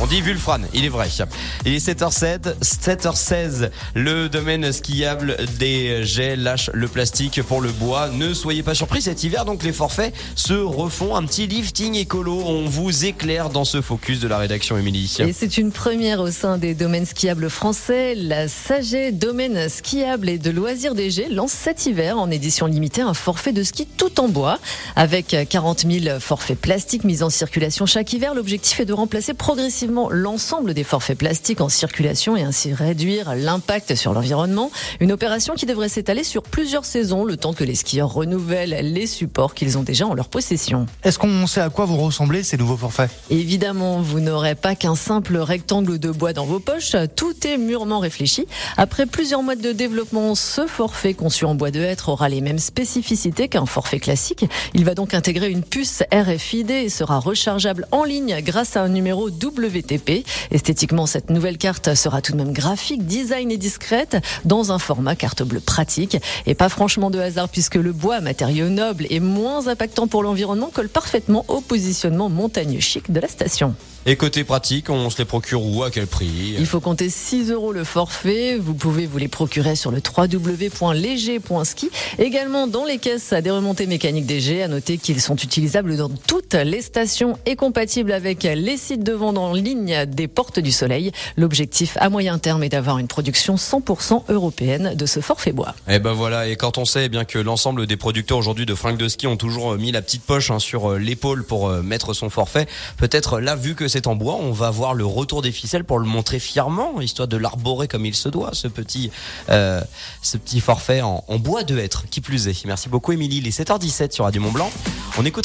On dit Vulfran, il est vrai. Il est 7h07, 7h16. Le domaine skiable des jets lâche le plastique pour le bois. Ne soyez pas surpris cet hiver, donc les forfaits se refont. Un petit lifting écolo. On vous éclaire dans ce focus de la rédaction, Émilie. Et c'est une première au sein des domaines skiables français. La Saget Domaine Skiable et de Loisirs des Jets lance cet hiver en édition limitée un forfait de ski tout en bois. Avec 40 000 forfaits plastiques mis en circulation chaque hiver, l'objectif est de remplacer progressivement l'ensemble des forfaits plastiques en circulation et ainsi réduire l'impact sur l'environnement. Une opération qui devrait s'étaler sur plusieurs saisons, le temps que les skieurs renouvellent les supports qu'ils ont déjà en leur possession. Est-ce qu'on sait à quoi vont ressembler ces nouveaux forfaits? Évidemment, vous n'aurez pas qu'un simple rectangle de bois dans vos poches, tout est mûrement réfléchi. Après plusieurs mois de développement, ce forfait conçu en bois de hêtre aura les mêmes spécificités qu'un forfait classique. Il va donc intégrer une puce RFID et sera rechargeable en ligne grâce à un numéro W Esthétiquement, cette nouvelle carte sera tout de même graphique, design et discrète dans un format carte bleue pratique et pas franchement de hasard puisque le bois, matériau noble et moins impactant pour l'environnement, colle parfaitement au positionnement montagneux chic de la station. Et côté pratique, on se les procure où, à quel prix? Il faut compter 6 euros le forfait. Vous pouvez vous les procurer sur le www.léger.ski. Également dans les caisses à des remontées mécaniques DG. À noter qu'ils sont utilisables dans toutes les stations et compatibles avec les sites de vente en ligne des Portes du Soleil. L'objectif à moyen terme est d'avoir une production 100% européenne de ce forfait bois. Et eh ben voilà. Et quand on sait eh bien que l'ensemble des producteurs aujourd'hui de fringues de ski ont toujours mis la petite poche hein, sur euh, l'épaule pour euh, mettre son forfait, peut-être là vu que en bois. On va voir le retour des ficelles pour le montrer fièrement, histoire de l'arborer comme il se doit, ce petit, euh, ce petit forfait en, en bois de hêtre, qui plus est. Merci beaucoup, Émilie. Il est 7h17 sur Radio Mont Blanc. On écoute